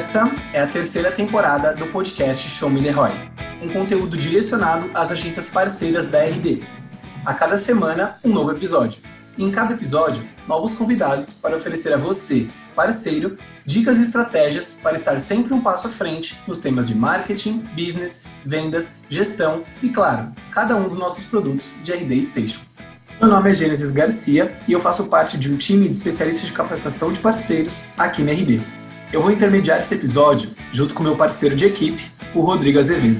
Essa é a terceira temporada do podcast Show Me The Roy, um conteúdo direcionado às agências parceiras da RD. A cada semana, um novo episódio. E em cada episódio, novos convidados para oferecer a você, parceiro, dicas e estratégias para estar sempre um passo à frente nos temas de marketing, business, vendas, gestão e, claro, cada um dos nossos produtos de RD Station. Meu nome é Gênesis Garcia e eu faço parte de um time de especialistas de capacitação de parceiros aqui na RD. Eu vou intermediar esse episódio junto com meu parceiro de equipe, o Rodrigo Azevedo.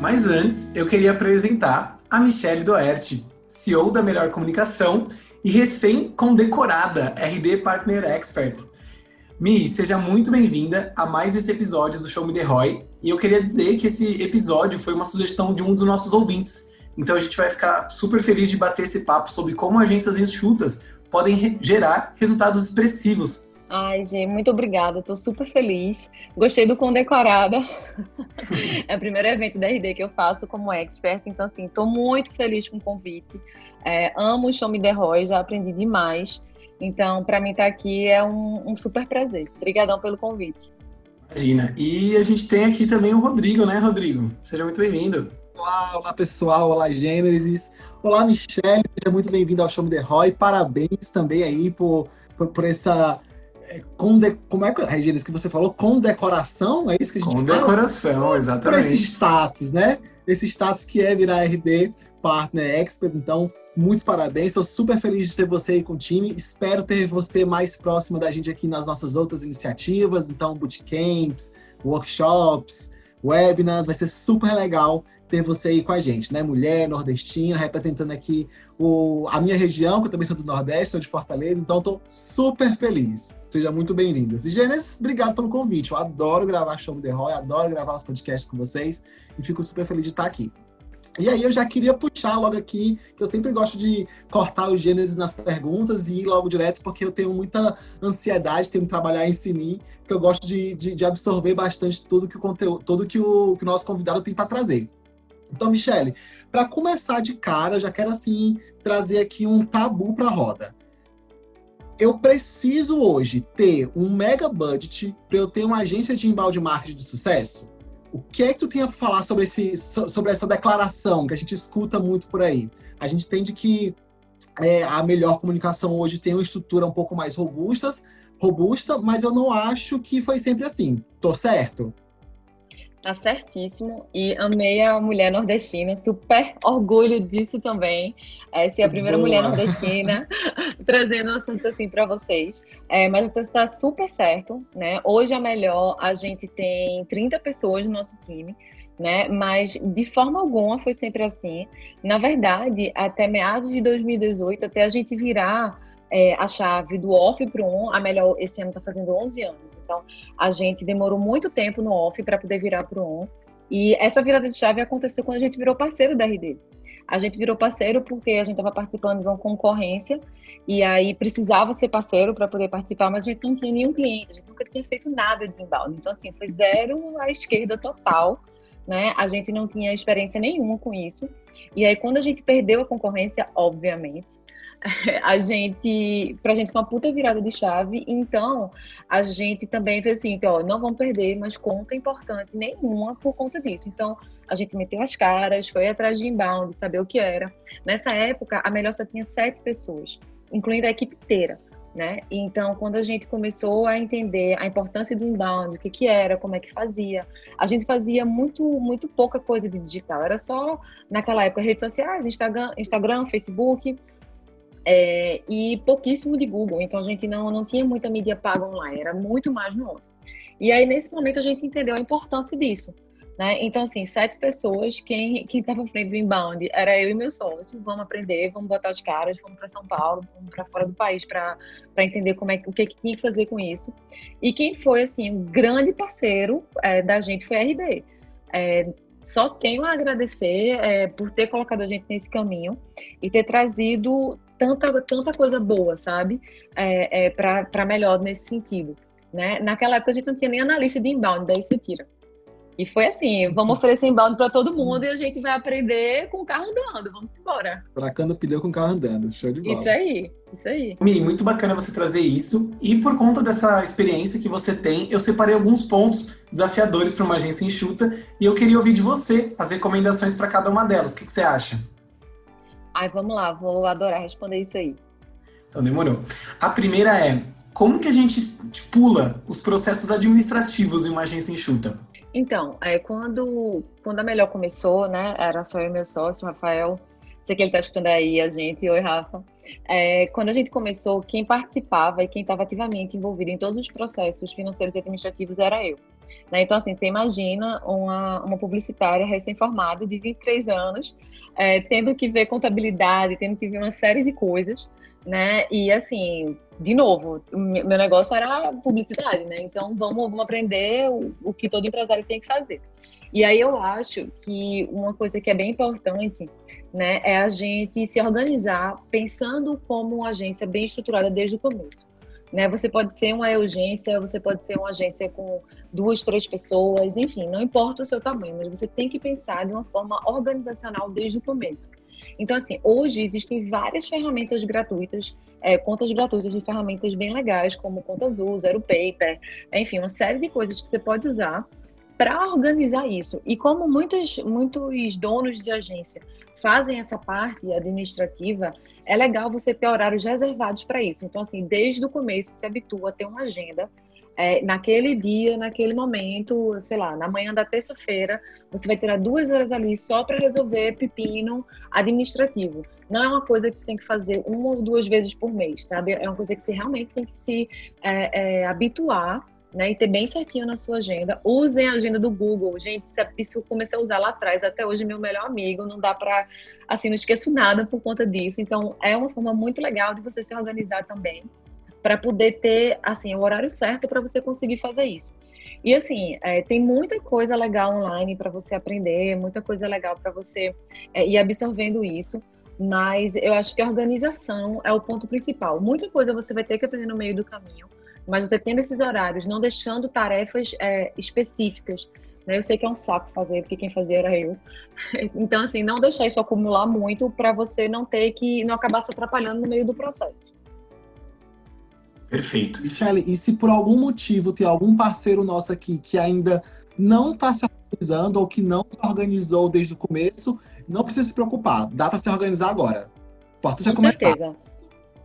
Mas antes, eu queria apresentar a Michelle Doerti, CEO da Melhor Comunicação e recém-condecorada RD Partner Expert. Mi, seja muito bem-vinda a mais esse episódio do Show Me The Roy. E eu queria dizer que esse episódio foi uma sugestão de um dos nossos ouvintes. Então a gente vai ficar super feliz de bater esse papo sobre como agências enxutas podem gerar resultados expressivos Ai, gente, muito obrigada. Estou super feliz. Gostei do Condecorada. é o primeiro evento da RD que eu faço como expert, então assim, estou muito feliz com o convite. É, amo o Show Me The Roy, já aprendi demais. Então, para mim estar tá aqui é um, um super prazer. Obrigadão pelo convite. Imagina. E a gente tem aqui também o Rodrigo, né, Rodrigo? Seja muito bem-vindo. Olá, olá pessoal, olá Gênesis, olá Michelle, seja muito bem-vindo ao Show Me The Roy. Parabéns também aí por, por, por essa com de, como é que, Regina, que você falou? Com decoração? É isso que a gente Com fala? decoração, exatamente. Por esse status, né? Esse status que é virar RD Partner Expert. Então, muitos parabéns. Estou super feliz de ter você aí com o time. Espero ter você mais próximo da gente aqui nas nossas outras iniciativas. Então, bootcamps, workshops, webinars. Vai ser super legal ter você aí com a gente, né? Mulher, nordestina, representando aqui o, a minha região, que eu também sou do Nordeste, sou de Fortaleza, então estou super feliz. Seja muito bem-vindas. E Gênesis, obrigado pelo convite. Eu adoro gravar Show The Roy, adoro gravar os podcasts com vocês e fico super feliz de estar aqui. E aí eu já queria puxar logo aqui, que eu sempre gosto de cortar os gêneros nas perguntas e ir logo direto, porque eu tenho muita ansiedade, tenho que trabalhar em mim, porque eu gosto de, de, de, absorver bastante tudo que o conteúdo, tudo que o, que o nosso convidado tem para trazer. Então, Michele, para começar de cara, já quero assim trazer aqui um tabu para a roda. Eu preciso hoje ter um mega budget para eu ter uma agência de embalde marketing de sucesso? O que é que tu tem a falar sobre, esse, sobre essa declaração que a gente escuta muito por aí? A gente entende que é, a melhor comunicação hoje tem uma estrutura um pouco mais robusta, robusta, mas eu não acho que foi sempre assim. Tô certo? Tá certíssimo. E amei a mulher nordestina, super orgulho disso também. É, ser a primeira Boa. mulher nordestina trazendo um assunto assim para vocês. É, mas você está super certo, né? Hoje é melhor, a gente tem 30 pessoas no nosso time. Né? Mas de forma alguma foi sempre assim. Na verdade, até meados de 2018, até a gente virar é, a chave do off para o on, a melhor esse ano está fazendo 11 anos. Então, a gente demorou muito tempo no off para poder virar para o on. E essa virada de chave aconteceu quando a gente virou parceiro da RD. A gente virou parceiro porque a gente estava participando de uma concorrência e aí precisava ser parceiro para poder participar, mas a gente não tinha nenhum cliente, a gente nunca tinha feito nada de inbound. Então, assim, foi zero à esquerda total, né? A gente não tinha experiência nenhuma com isso. E aí, quando a gente perdeu a concorrência, obviamente, a gente, pra gente foi uma puta virada de chave, então a gente também fez assim, ó, não vamos perder, mas conta importante nenhuma por conta disso. Então, a gente meteu as caras, foi atrás de inbound, saber o que era. Nessa época, a Melhor só tinha sete pessoas, incluindo a equipe inteira. Né? Então, quando a gente começou a entender a importância do inbound, o que, que era, como é que fazia, a gente fazia muito, muito pouca coisa de digital. Era só, naquela época, redes sociais, Instagram, Instagram Facebook, é, e pouquíssimo de Google, então a gente não, não tinha muita mídia paga online, era muito mais no off. E aí, nesse momento, a gente entendeu a importância disso. Né? Então, assim, sete pessoas, quem estava frente do inbound era eu e meu sócio. Vamos aprender, vamos botar as caras, vamos para São Paulo, vamos para fora do país para entender como é, o que, que tinha que fazer com isso. E quem foi, assim, um grande parceiro é, da gente foi a RD. É, só tenho a agradecer é, por ter colocado a gente nesse caminho e ter trazido tanta, tanta coisa boa, sabe? É, é, para melhor nesse sentido. Né? Naquela época a gente não tinha nem analista de inbound, daí você tira. E foi assim, vamos oferecer embalde para todo mundo e a gente vai aprender com o carro andando. Vamos embora. Tracando pneu com o carro andando. Show de bola. Isso aí, isso aí. Mi, muito bacana você trazer isso. E por conta dessa experiência que você tem, eu separei alguns pontos desafiadores para uma agência enxuta e eu queria ouvir de você as recomendações para cada uma delas. O que, que você acha? Ai, vamos lá, vou adorar responder isso aí. Então demorou. A primeira é como que a gente estipula os processos administrativos em uma agência enxuta? Então, é, quando, quando a Melhor começou, né, era só eu e meu sócio, Rafael, sei que ele está escutando aí a gente, oi Rafa. É, quando a gente começou, quem participava e quem estava ativamente envolvido em todos os processos financeiros e administrativos era eu. Né? Então, assim, você imagina uma, uma publicitária recém-formada de 23 anos, é, tendo que ver contabilidade, tendo que ver uma série de coisas, né? E assim, de novo, meu negócio era publicidade, né? Então vamos, vamos aprender o, o, que todo empresário tem que fazer. E aí eu acho que uma coisa que é bem importante, né, é a gente se organizar pensando como uma agência bem estruturada desde o começo. Né? Você pode ser uma urgência, você pode ser uma agência com duas, três pessoas, enfim, não importa o seu tamanho, mas você tem que pensar de uma forma organizacional desde o começo. Então, assim, hoje existem várias ferramentas gratuitas, é, contas gratuitas de ferramentas bem legais, como Conta Azul, Zero Paper, enfim, uma série de coisas que você pode usar para organizar isso. E como muitos, muitos donos de agência fazem essa parte administrativa, é legal você ter horários reservados para isso. Então, assim, desde o começo, se habitua a ter uma agenda é, naquele dia, naquele momento, sei lá, na manhã da terça-feira, você vai ter duas horas ali só para resolver pepino administrativo. Não é uma coisa que você tem que fazer uma ou duas vezes por mês, sabe? É uma coisa que você realmente tem que se é, é, habituar né, e ter bem certinho na sua agenda. Usem a agenda do Google. Gente, isso eu comecei a usar lá atrás, até hoje meu melhor amigo, não dá para, assim, não esqueço nada por conta disso. Então, é uma forma muito legal de você se organizar também para poder ter assim o horário certo para você conseguir fazer isso. E assim, é, tem muita coisa legal online para você aprender, muita coisa legal para você é, ir absorvendo isso, mas eu acho que a organização é o ponto principal. Muita coisa você vai ter que aprender no meio do caminho, mas você tendo esses horários, não deixando tarefas é, específicas. Né? Eu sei que é um saco fazer, porque quem fazia era eu. Então, assim, não deixar isso acumular muito para você não ter que não acabar se atrapalhando no meio do processo. Perfeito. Michele, e se por algum motivo tem algum parceiro nosso aqui que ainda não está se organizando ou que não se organizou desde o começo, não precisa se preocupar. Dá para se organizar agora. Importante Com certeza.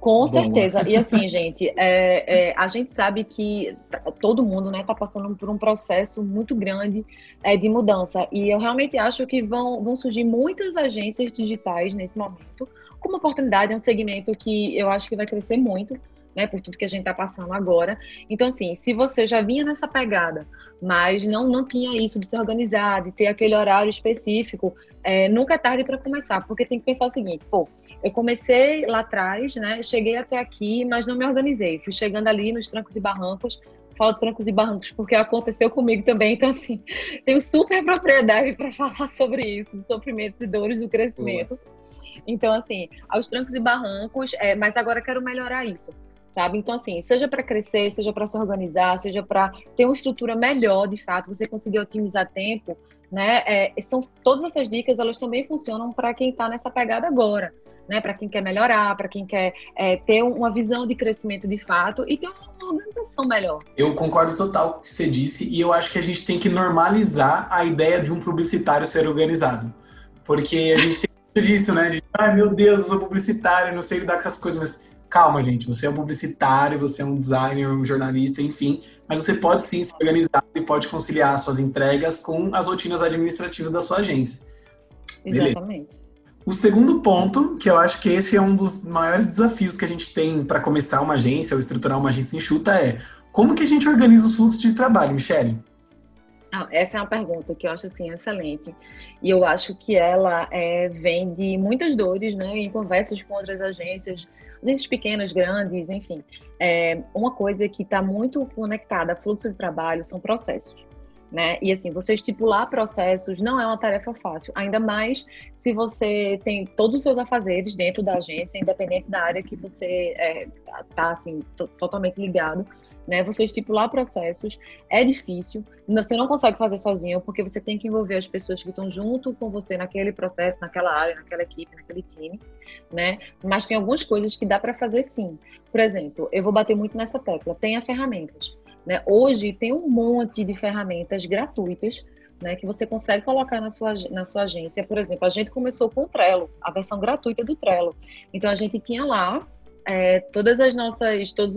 Com certeza. E assim, gente, é, é, a gente sabe que todo mundo está né, tá passando por um processo muito grande é, de mudança. E eu realmente acho que vão, vão surgir muitas agências digitais nesse momento. Como oportunidade, é um segmento que eu acho que vai crescer muito né, por tudo que a gente está passando agora. Então, assim, se você já vinha nessa pegada, mas não, não tinha isso de se organizar, de ter aquele horário específico, é, nunca é tarde para começar, porque tem que pensar o seguinte, pô, eu comecei lá atrás, né, cheguei até aqui, mas não me organizei, fui chegando ali nos trancos e barrancos, falo trancos e barrancos porque aconteceu comigo também, então, assim, tenho super propriedade para falar sobre isso, dos sofrimentos e dores do crescimento. Boa. Então, assim, aos trancos e barrancos, é, mas agora quero melhorar isso sabe? Então, assim, seja para crescer, seja para se organizar, seja para ter uma estrutura melhor, de fato, você conseguir otimizar tempo, né? É, são todas essas dicas, elas também funcionam para quem está nessa pegada agora, né? Para quem quer melhorar, para quem quer é, ter uma visão de crescimento de fato e ter uma organização melhor. Eu concordo total com o que você disse e eu acho que a gente tem que normalizar a ideia de um publicitário ser organizado, porque a gente tem muito disso, né? De, ai meu Deus, eu sou publicitário, não sei lidar com as coisas, mas calma, gente, você é um publicitário, você é um designer, um jornalista, enfim, mas você pode sim se organizar e pode conciliar suas entregas com as rotinas administrativas da sua agência. Exatamente. Beleza. O segundo ponto, que eu acho que esse é um dos maiores desafios que a gente tem para começar uma agência ou estruturar uma agência enxuta é como que a gente organiza os fluxos de trabalho, Michele? Ah, essa é uma pergunta que eu acho assim excelente e eu acho que ela é, vem de muitas dores, né, em conversas com outras agências, agências pequenas, grandes, enfim. É, uma coisa que está muito conectada a fluxo de trabalho são processos. Né? E assim, você estipular processos não é uma tarefa fácil, ainda mais se você tem todos os seus afazeres dentro da agência, independente da área que você está é, tá, assim, totalmente ligado. Né? Você estipular processos é difícil, você não consegue fazer sozinho, porque você tem que envolver as pessoas que estão junto com você naquele processo, naquela área, naquela equipe, naquele time, né? Mas tem algumas coisas que dá para fazer sim. Por exemplo, eu vou bater muito nessa tecla, tenha ferramentas. Né? Hoje tem um monte de ferramentas gratuitas né, que você consegue colocar na sua, na sua agência. Por exemplo, a gente começou com o Trello, a versão gratuita do Trello. Então a gente tinha lá é, todas as nossas, todos,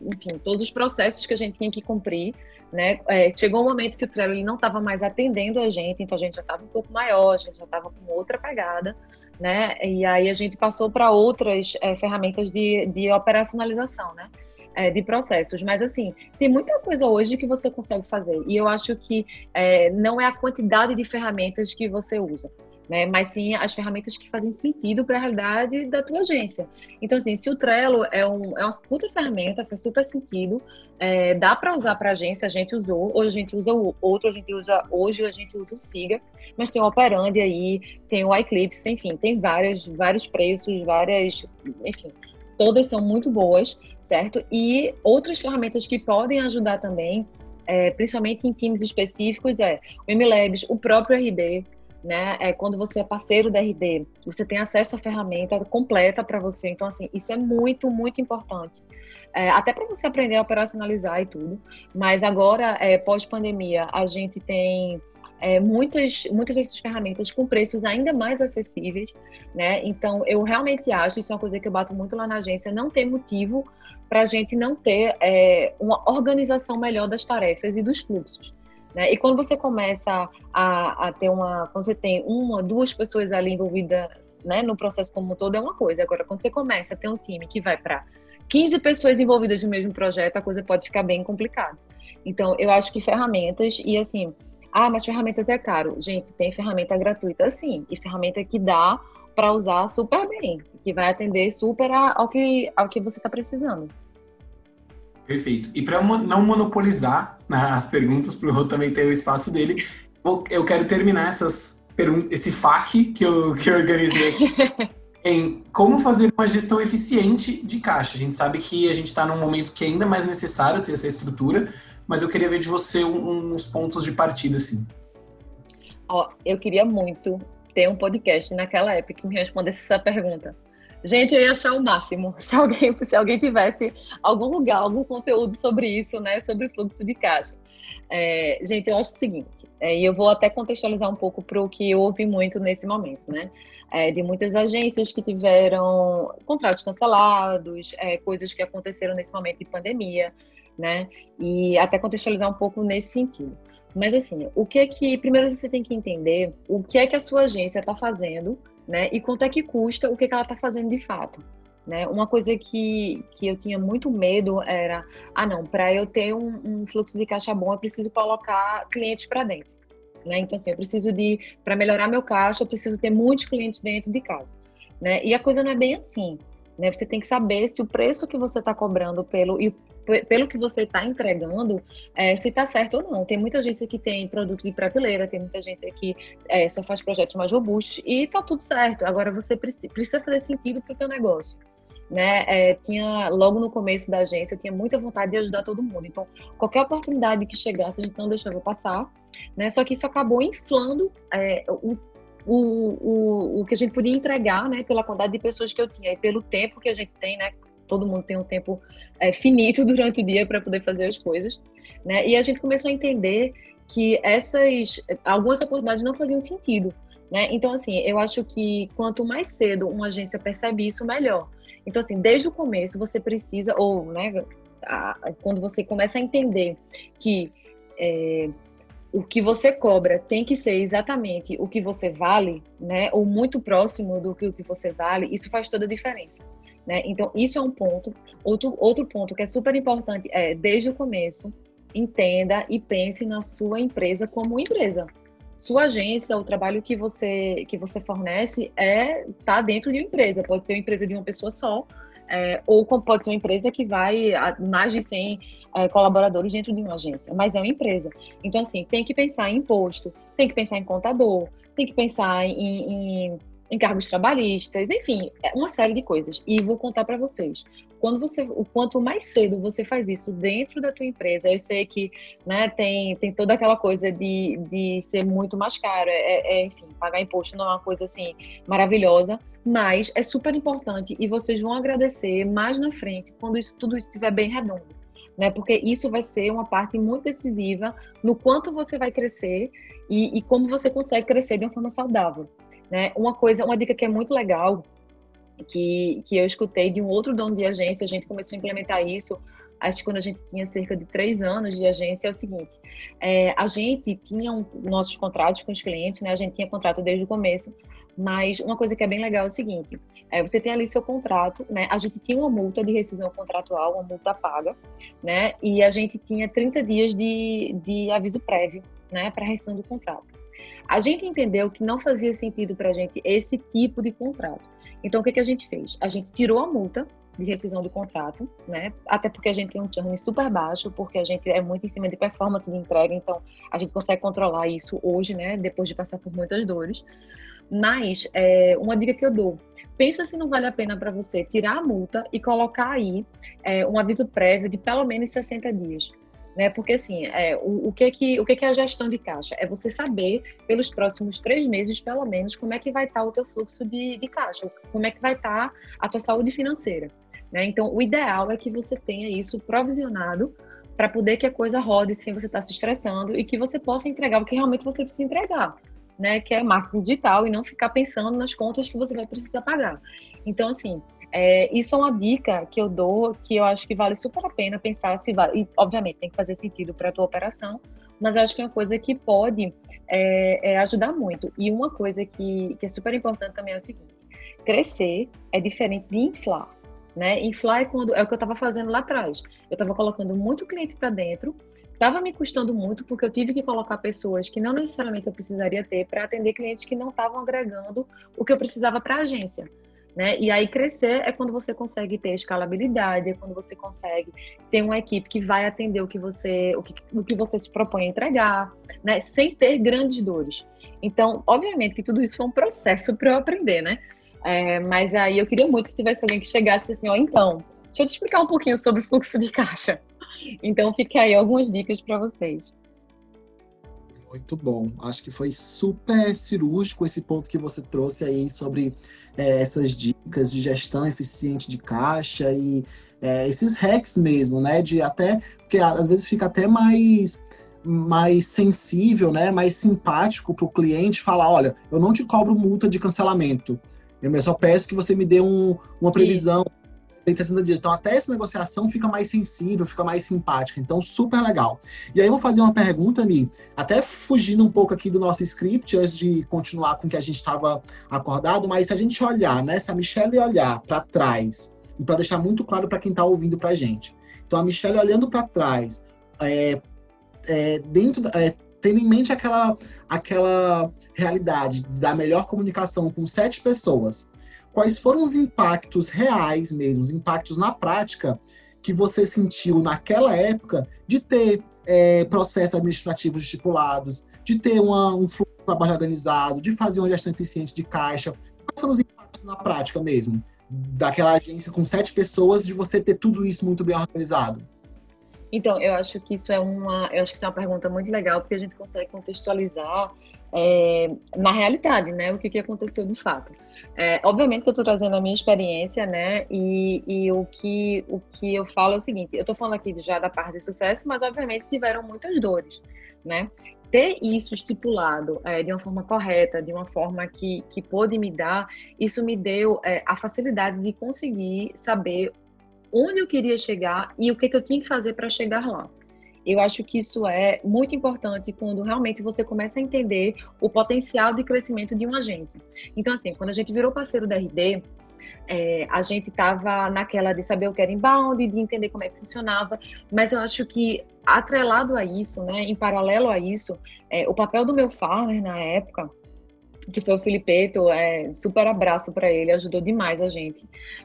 enfim, todos os processos que a gente tinha que cumprir. Né? É, chegou um momento que o Trello não estava mais atendendo a gente, então a gente já estava um pouco maior, a gente já estava com outra pegada. Né? E aí a gente passou para outras é, ferramentas de, de operacionalização, né? é, de processos. Mas, assim, tem muita coisa hoje que você consegue fazer. E eu acho que é, não é a quantidade de ferramentas que você usa. Né, mas sim as ferramentas que fazem sentido para a realidade da tua agência. Então, assim, se o Trello é, um, é uma puta ferramenta, faz super sentido, é, dá para usar para agência, a gente usou, hoje a gente usa o outro, a gente usa hoje a gente usa o Siga, mas tem o Operandi aí, tem o Eclipse, enfim, tem vários, vários preços, várias, enfim, todas são muito boas, certo? E outras ferramentas que podem ajudar também, é, principalmente em times específicos, é o MLabs, o próprio RD, né? É quando você é parceiro da RD, você tem acesso à ferramenta completa para você. Então, assim, isso é muito, muito importante. É, até para você aprender a operacionalizar e tudo. Mas agora, é, pós-pandemia, a gente tem é, muitas, muitas dessas ferramentas com preços ainda mais acessíveis, né? Então, eu realmente acho, isso é uma coisa que eu bato muito lá na agência, não tem motivo para a gente não ter é, uma organização melhor das tarefas e dos fluxos. Né? E quando você começa a, a, ter uma, quando você tem uma, duas pessoas ali envolvidas né, no processo como um todo, é uma coisa. Agora, quando você começa a ter um time que vai para 15 pessoas envolvidas no mesmo projeto, a coisa pode ficar bem complicada. Então, eu acho que ferramentas, e assim, ah, mas ferramentas é caro. Gente, tem ferramenta gratuita sim, e ferramenta que dá para usar super bem, que vai atender super ao que, ao que você está precisando. Perfeito. E para não monopolizar né, as perguntas, para o Rô também ter o espaço dele, eu quero terminar essas esse FAQ que eu, que eu organizei aqui em como fazer uma gestão eficiente de caixa. A gente sabe que a gente está num momento que é ainda mais necessário ter essa estrutura, mas eu queria ver de você uns pontos de partida, assim. Ó, eu queria muito ter um podcast naquela época que me respondesse essa pergunta. Gente, eu ia achar o máximo se alguém, se alguém tivesse algum lugar, algum conteúdo sobre isso, né? Sobre fluxo de caixa. É, gente, eu acho o seguinte, é, e eu vou até contextualizar um pouco para o que eu ouvi muito nesse momento, né? É, de muitas agências que tiveram contratos cancelados, é, coisas que aconteceram nesse momento de pandemia né? E até contextualizar um pouco nesse sentido. Mas assim, o que é que primeiro você tem que entender o que é que a sua agência está fazendo, né? E quanto é que custa o que, que ela está fazendo de fato. Né? Uma coisa que, que eu tinha muito medo era, ah não, para eu ter um, um, fluxo de caixa bom, eu preciso colocar clientes para dentro. Né? Então, assim, eu preciso de, para melhorar meu caixa, eu preciso ter muitos clientes dentro de casa. Né? E a coisa não é bem assim. Né? Você tem que saber se o preço que você está cobrando pelo, e pelo que você está entregando, é, se está certo ou não. Tem muita agência que tem produto de prateleira, tem muita agência que é, só faz projetos mais robustos e está tudo certo. Agora você precisa fazer sentido para o teu negócio. Né? É, tinha logo no começo da agência, eu tinha muita vontade de ajudar todo mundo. Então, qualquer oportunidade que chegasse, a gente não deixava passar. Né? Só que isso acabou inflando é, o o, o, o que a gente podia entregar, né, pela quantidade de pessoas que eu tinha e pelo tempo que a gente tem, né, todo mundo tem um tempo é, finito durante o dia para poder fazer as coisas, né? E a gente começou a entender que essas algumas oportunidades não faziam sentido, né? Então assim, eu acho que quanto mais cedo uma agência percebe isso, melhor. Então assim, desde o começo você precisa ou, né, a, quando você começa a entender que é, o que você cobra tem que ser exatamente o que você vale, né? Ou muito próximo do que o que você vale, isso faz toda a diferença. Né? Então, isso é um ponto. Outro, outro ponto que é super importante é, desde o começo, entenda e pense na sua empresa como empresa. Sua agência, o trabalho que você, que você fornece é tá dentro de uma empresa. Pode ser uma empresa de uma pessoa só, É, ou pode ser uma empresa que vai a mais de 100 é, colaboradores dentro de uma agência, mas é uma empresa. Então, assim, tem que pensar em imposto, tem que pensar em contador, tem que pensar em, em encargos trabalhistas, enfim, é uma série de coisas. E vou contar para vocês. Quando você, o quanto mais cedo você faz isso dentro da tua empresa, eu sei que, né, tem, tem toda aquela coisa de, de ser muito mais caro, é, é, enfim, pagar imposto não é uma coisa assim maravilhosa, mas é super importante e vocês vão agradecer mais na frente quando isso tudo estiver bem redondo. Né, porque isso vai ser uma parte muito decisiva no quanto você vai crescer e, e como você consegue crescer de uma forma saudável. Né? Uma coisa, uma dica que é muito legal, que, que eu escutei de um outro dono de agência, a gente começou a implementar isso, acho que quando a gente tinha cerca de três anos de agência, é o seguinte, é, a gente tinha um, nossos contratos com os clientes, né? A gente tinha contrato desde o começo, mas uma coisa que é bem legal é o seguinte, é, você tem ali seu contrato, né? A gente tinha uma multa de rescisão contratual, uma multa paga, né? E a gente tinha 30 dias de, de aviso prévio, né? Para rescisão do contrato. A gente entendeu que não fazia sentido para a gente esse tipo de contrato. Então, o que, que a gente fez? A gente tirou a multa de rescisão do contrato, né? Até porque a gente tem um churn super baixo, porque a gente é muito em cima de performance de entrega, então a gente consegue controlar isso hoje, né? Depois de passar por muitas dores. Mas é, uma dica que eu dou: pensa se não vale a pena para você tirar a multa e colocar aí é, um aviso prévio de pelo menos 60 dias né? Porque assim, é, o, o, que que, o que que é a gestão de caixa? É você saber pelos próximos três meses, pelo menos, como é que vai estar tá o teu fluxo de, de caixa, como é que vai estar tá a tua saúde financeira, né? Então, o ideal é que você tenha isso provisionado para poder que a coisa rode sem você estar tá se estressando e que você possa entregar o que realmente você precisa entregar, né? Que é marketing digital e não ficar pensando nas contas que você vai precisar pagar. Então, assim, é, isso é uma dica que eu dou que eu acho que vale super a pena pensar se vale. E, obviamente, tem que fazer sentido para a tua operação, mas eu acho que é uma coisa que pode é, é ajudar muito. E uma coisa que, que é super importante também é o seguinte: crescer é diferente de inflar. Né? Inflar é, quando, é o que eu estava fazendo lá atrás. Eu estava colocando muito cliente para dentro, estava me custando muito porque eu tive que colocar pessoas que não necessariamente eu precisaria ter para atender clientes que não estavam agregando o que eu precisava para a agência. Né? E aí crescer é quando você consegue ter escalabilidade, é quando você consegue ter uma equipe que vai atender o que você, o que, o que você se propõe a entregar, né? Sem ter grandes dores. Então, obviamente que tudo isso foi um processo para eu aprender, né? É, mas aí eu queria muito que tivesse alguém que chegasse assim, ó, então, deixa eu te explicar um pouquinho sobre fluxo de caixa. Então, fica aí algumas dicas para vocês. Muito bom. Acho que foi super cirúrgico esse ponto que você trouxe aí sobre é, essas dicas de gestão eficiente de caixa e é, esses hacks mesmo, né? De até porque às vezes fica até mais mais sensível, né? Mais simpático para o cliente falar, olha, eu não te cobro multa de cancelamento. Eu só peço que você me dê um, uma previsão, tem 60 dias. Então, até essa negociação fica mais sensível, fica mais simpática. Então, super legal. E aí, eu vou fazer uma pergunta, Mi, até fugindo um pouco aqui do nosso script, antes de continuar com o que a gente estava acordado, mas se a gente olhar, né? Se a Michelle olhar para trás, e para deixar muito claro para quem está ouvindo para a gente. Então, a Michelle olhando para trás, é, é, dentro, é, tendo em mente aquela, aquela realidade da melhor comunicação com sete pessoas, quais foram os impactos reais mesmo, os impactos na prática que você sentiu naquela época de ter é, processos administrativos estipulados, de ter uma, um fluxo de trabalho organizado, de fazer uma gestão eficiente de caixa. Quais foram os impactos na prática mesmo? Daquela agência com sete pessoas, de você ter tudo isso muito bem organizado? Então, eu acho que isso é uma, eu acho que isso é uma pergunta muito legal, porque a gente consegue contextualizar é, na realidade, né, o que, que aconteceu de fato. É, obviamente que eu estou trazendo a minha experiência, né, e, e, o, que, o que eu falo é o seguinte, eu estou falando aqui já da parte de sucesso, mas obviamente tiveram muitas dores, né. Ter isso estipulado é, de uma forma correta, de uma forma que, que pôde me dar, isso me deu é, a facilidade de conseguir saber onde eu queria chegar e o que, que eu tinha que fazer para chegar lá. Eu acho que isso é muito importante quando realmente você começa a entender o potencial de crescimento de uma agência. Então, assim, quando a gente virou parceiro da RD, é, a gente estava naquela de saber o que era inbound, de entender como é que funcionava, mas eu acho que atrelado a isso, né, em paralelo a isso, é, o papel do meu farmer na época que foi o Filipeto, é, super abraço para ele, ajudou demais a gente.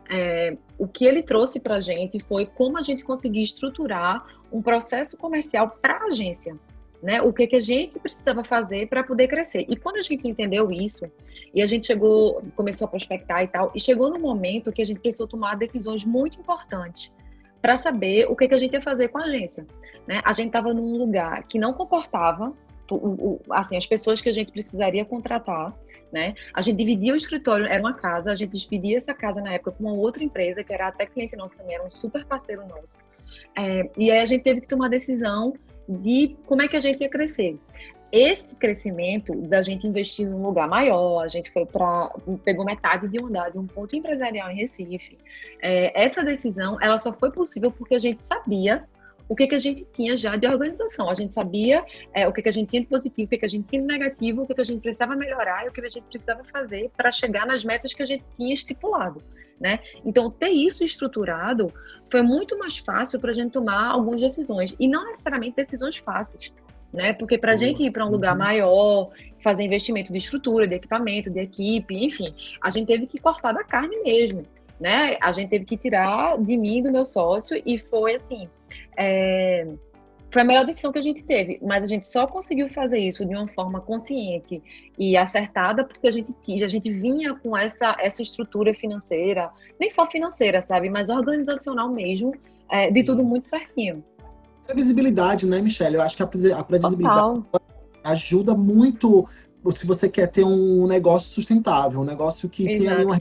É, o que ele trouxe para a gente foi como a gente conseguir estruturar um processo comercial para a agência. Né, o que, que a gente precisava fazer para poder crescer. E quando a gente entendeu isso, e a gente chegou, começou a prospectar e tal, e chegou no momento que a gente precisou tomar decisões muito importantes para saber o que, que a gente ia fazer com a agência. Né? A gente estava num lugar que não comportava assim, as pessoas que a gente precisaria contratar, né? A gente dividia o escritório, era uma casa, a gente dividia essa casa na época com uma outra empresa, que era até cliente nosso também, era um super parceiro nosso. É, e aí a gente teve que tomar a decisão de como é que a gente ia crescer. Esse crescimento da gente investir num lugar maior, a gente foi para pegou metade de um andar de um ponto empresarial em Recife. É, essa decisão ela só foi possível porque a gente sabia o que, que a gente tinha já de organização. A gente sabia é, o que, que a gente tinha de positivo, o que, que a gente tinha de negativo, o que, que a gente precisava melhorar e o que a gente precisava fazer para chegar nas metas que a gente tinha estipulado. Né? Então, ter isso estruturado foi muito mais fácil para a gente tomar algumas decisões. E não necessariamente decisões fáceis. Né? Porque para a gente ir para um lugar uhum. maior, fazer investimento de estrutura, de equipamento, de equipe, enfim, a gente teve que cortar da carne mesmo. Né? A gente teve que tirar de mim, do meu sócio, e foi assim: é, foi a melhor decisão que a gente teve, mas a gente só conseguiu fazer isso de uma forma consciente e acertada porque a gente, a gente vinha com essa, essa estrutura financeira, nem só financeira, sabe, mas organizacional mesmo, é, de tudo muito certinho. Previsibilidade, né, Michelle? Eu acho que a, previsibilidade Total. ajuda muito se você quer ter um negócio sustentável, um negócio que Exato. tenha uma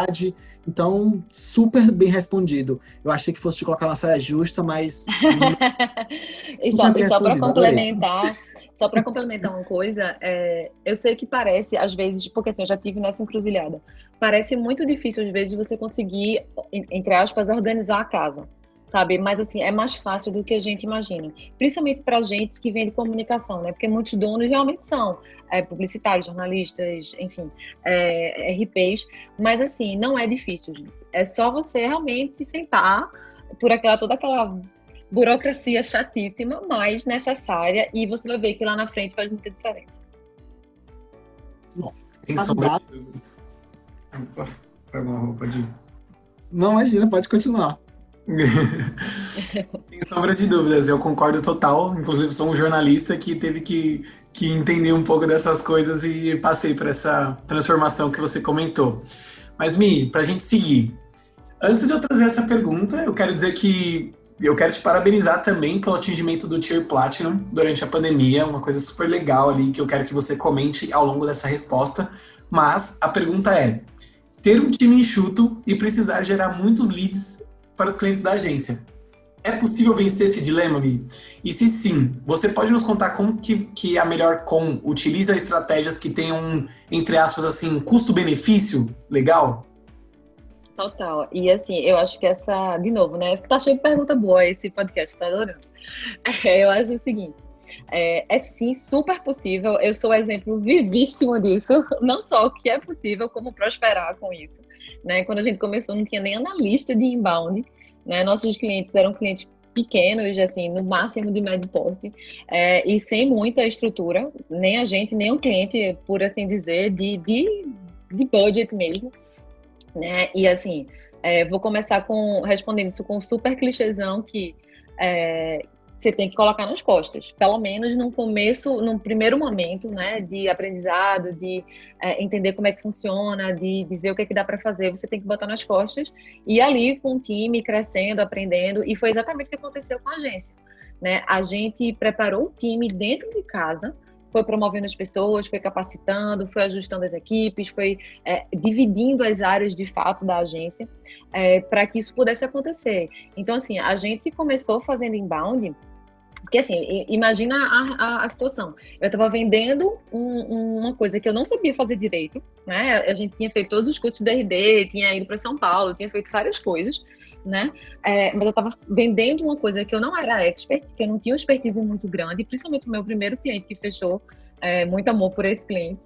realidade então, super bem respondido. Eu achei que fosse te colocar na saia justa, mas. e só, só para complementar, só para complementar uma coisa, é, eu sei que parece, às vezes, porque assim, eu já tive nessa encruzilhada, parece muito difícil, às vezes, você conseguir, entre aspas, organizar a casa sabe? Mas assim, é mais fácil do que a gente imagina. Principalmente para gente que vem de comunicação, né? Porque muitos donos realmente são é, publicitários, jornalistas, enfim, é, RPs. Mas assim, não é difícil, gente. É só você realmente sentar por aquela toda aquela burocracia chatíssima, mas necessária, e você vai ver que lá na frente faz muita diferença. Bom, em sombra... Pode Não, imagina, pode continuar. Sem sombra de dúvidas, eu concordo total. Inclusive, sou um jornalista que teve que, que entender um pouco dessas coisas e passei por essa transformação que você comentou. Mas, Mi, para a gente seguir, antes de eu trazer essa pergunta, eu quero dizer que eu quero te parabenizar também pelo atingimento do Tier Platinum durante a pandemia, uma coisa super legal ali que eu quero que você comente ao longo dessa resposta. Mas a pergunta é: ter um time enxuto e precisar gerar muitos leads para os clientes da agência. É possível vencer esse dilema, Mi? E se sim, você pode nos contar como que, que a Melhor Com utiliza estratégias que tenham, entre aspas, assim, custo-benefício legal? Total. E assim, eu acho que essa, de novo, né? Tá cheio de pergunta boa esse podcast, tá adorando. É, eu acho o seguinte. É, é, sim super possível. Eu sou exemplo vivíssimo disso. Não só o que é possível, como prosperar com isso. Né? Quando a gente começou, não tinha nem analista de inbound. Né? Nossos clientes eram clientes pequenos, assim, no máximo de médio porte, é, e sem muita estrutura, nem a gente, nem o cliente, por assim dizer, de, de, de budget mesmo. Né? E assim, é, vou começar com respondendo isso com um super clichêzão que é, você tem que colocar nas costas, pelo menos no começo, num primeiro momento, né, de aprendizado, de é, entender como é que funciona, de, de ver o que, é que dá para fazer, você tem que botar nas costas e ali com o time crescendo, aprendendo, e foi exatamente o que aconteceu com a agência, né? A gente preparou o time dentro de casa, foi promovendo as pessoas, foi capacitando, foi ajustando as equipes, foi é, dividindo as áreas de fato da agência é, para que isso pudesse acontecer. Então, assim, a gente começou fazendo inbound porque assim, imagina a, a, a situação. Eu estava vendendo um, uma coisa que eu não sabia fazer direito, né? A gente tinha feito todos os cursos de RD, tinha ido para São Paulo, tinha feito várias coisas, né? É, mas eu estava vendendo uma coisa que eu não era expert, que eu não tinha uma expertise muito grande, principalmente o meu primeiro cliente que fechou. É, muito amor por esse cliente,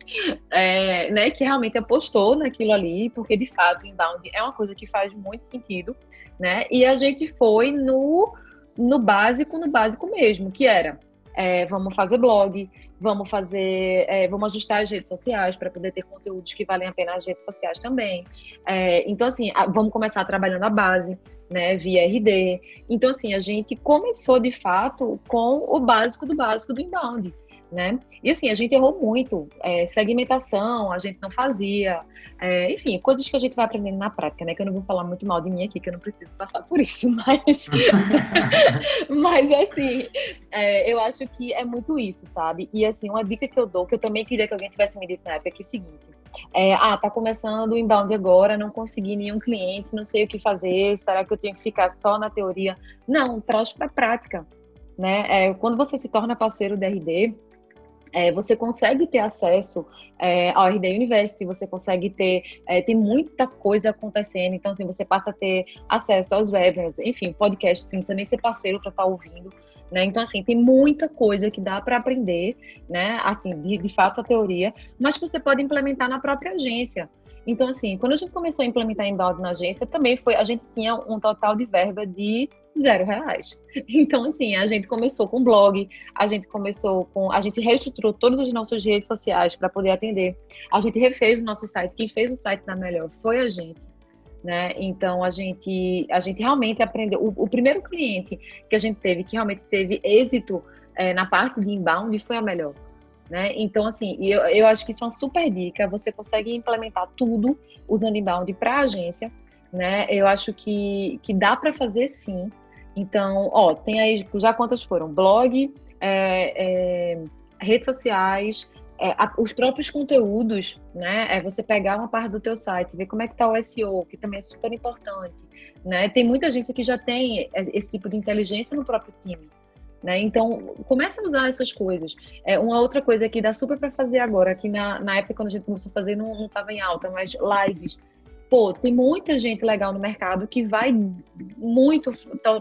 é, né, que realmente apostou naquilo ali, porque de fato inbound é uma coisa que faz muito sentido, né? E a gente foi no no básico, no básico mesmo, que era é, vamos fazer blog, vamos fazer, é, vamos ajustar as redes sociais para poder ter conteúdos que valem a pena nas redes sociais também. É, então, assim, a, vamos começar trabalhando a base, né, via RD. Então, assim, a gente começou de fato com o básico do básico do inbound né? E assim, a gente errou muito. É, segmentação, a gente não fazia. É, enfim, coisas que a gente vai aprendendo na prática, né? Que eu não vou falar muito mal de mim aqui, que eu não preciso passar por isso, mas. mas assim, é, eu acho que é muito isso, sabe? E assim, uma dica que eu dou, que eu também queria que alguém tivesse me dito na época, é, que é o seguinte. É, ah, tá começando o inbound agora, não consegui nenhum cliente, não sei o que fazer, será que eu tenho que ficar só na teoria? Não, traz para prática, né? É, quando você se torna parceiro da RD, é, você consegue ter acesso é, ao RD University, você consegue ter, é, tem muita coisa acontecendo, então assim, você passa a ter acesso aos webinars, enfim, podcast, assim, não precisa nem ser parceiro para estar tá ouvindo, né? Então, assim, tem muita coisa que dá para aprender, né? Assim, de, de fato a teoria, mas que você pode implementar na própria agência. Então, assim, quando a gente começou a implementar inbound na agência, também foi, a gente tinha um total de verba de zero reais. Então, assim, a gente começou com blog, a gente começou com. A gente reestruturou todas as nossas redes sociais para poder atender. A gente refez o nosso site. Quem fez o site da melhor foi a gente. Né? Então a gente, a gente realmente aprendeu. O, o primeiro cliente que a gente teve, que realmente teve êxito é, na parte de inbound, foi a melhor. Né? Então, assim, eu, eu acho que isso é uma super dica. Você consegue implementar tudo usando inbound para agência. Né? Eu acho que, que dá para fazer sim. Então, ó, tem aí já quantas foram? Blog, é, é, redes sociais, é, a, os próprios conteúdos, né? É você pegar uma parte do teu site, ver como é que tá o SEO, que também é super importante, né? Tem muita gente que já tem esse tipo de inteligência no próprio time. Né? Então, começa a usar essas coisas. É, uma outra coisa que dá super para fazer agora, que na, na época quando a gente começou a fazer não estava em alta, mas lives pô, tem muita gente legal no mercado que vai muito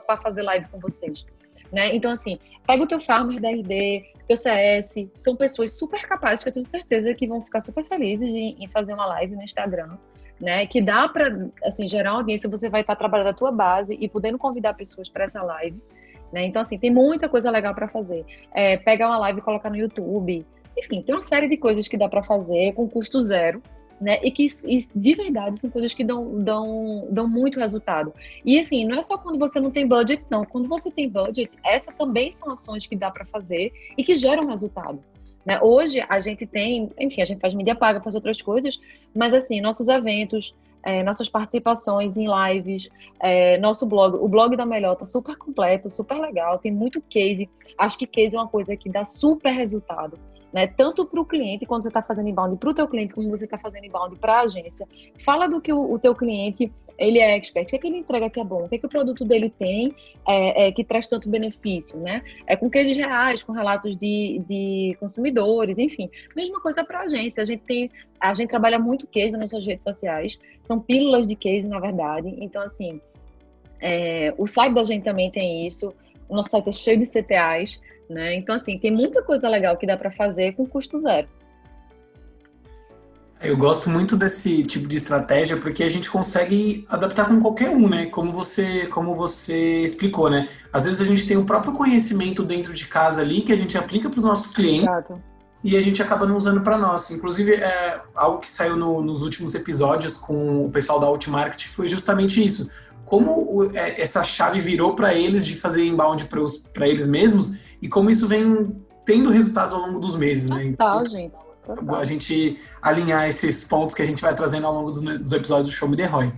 para fazer live com vocês. Né? Então, assim, pega o teu farmer da RD, teu CS, são pessoas super capazes que eu tenho certeza que vão ficar super felizes em, fazer uma live no Instagram, né? Que dá para, assim, gerar uma audiência, você vai estar trabalhando a tua base e podendo convidar pessoas para essa live, né? Então, assim, tem muita coisa legal para fazer. É, pegar uma live e colocar no YouTube, enfim, tem uma série de coisas que dá para fazer com custo zero, né? E que e de verdade são coisas que dão, dão, dão muito resultado. E assim, não é só quando você não tem budget, não. Quando você tem budget, essas também são ações que dá para fazer e que geram resultado. Né? Hoje a gente tem, enfim, a gente faz mídia paga, faz outras coisas, mas assim, nossos eventos, é, nossas participações em lives, é, nosso blog, o blog da Melhor tá super completo, super legal, tem muito case. Acho que case é uma coisa que dá super resultado né? Tanto para o cliente, quando você está fazendo inbound para o teu cliente, como você está fazendo inbound para a agência. Fala do que o, o, teu cliente ele é expert, o que, é que ele entrega que é bom, o que, é que o produto dele tem é, é, que traz tanto benefício, né? É com cases reais, com relatos de, de consumidores, enfim. Mesma coisa para a agência. A gente tem, a gente trabalha muito case nas suas redes sociais, são pílulas de case, na verdade. Então, assim, é, o site da gente também tem isso. O nosso site é cheio de CTAs. Né? Então, assim, tem muita coisa legal que dá para fazer com custo zero. Eu gosto muito desse tipo de estratégia porque a gente consegue adaptar com qualquer um, né? Como você, como você explicou, né? Às vezes a gente tem o próprio conhecimento dentro de casa ali que a gente aplica para os nossos clientes Exato. e a gente acaba não usando para nós. Inclusive, é, algo que saiu no, nos últimos episódios com o pessoal da Outmarket foi justamente isso. Como é, essa chave virou para eles de fazer inbound para eles mesmos e como isso vem tendo resultados ao longo dos meses, né? Total, gente. Total. A gente alinhar esses pontos que a gente vai trazendo ao longo dos, dos episódios do Show Me The Roy.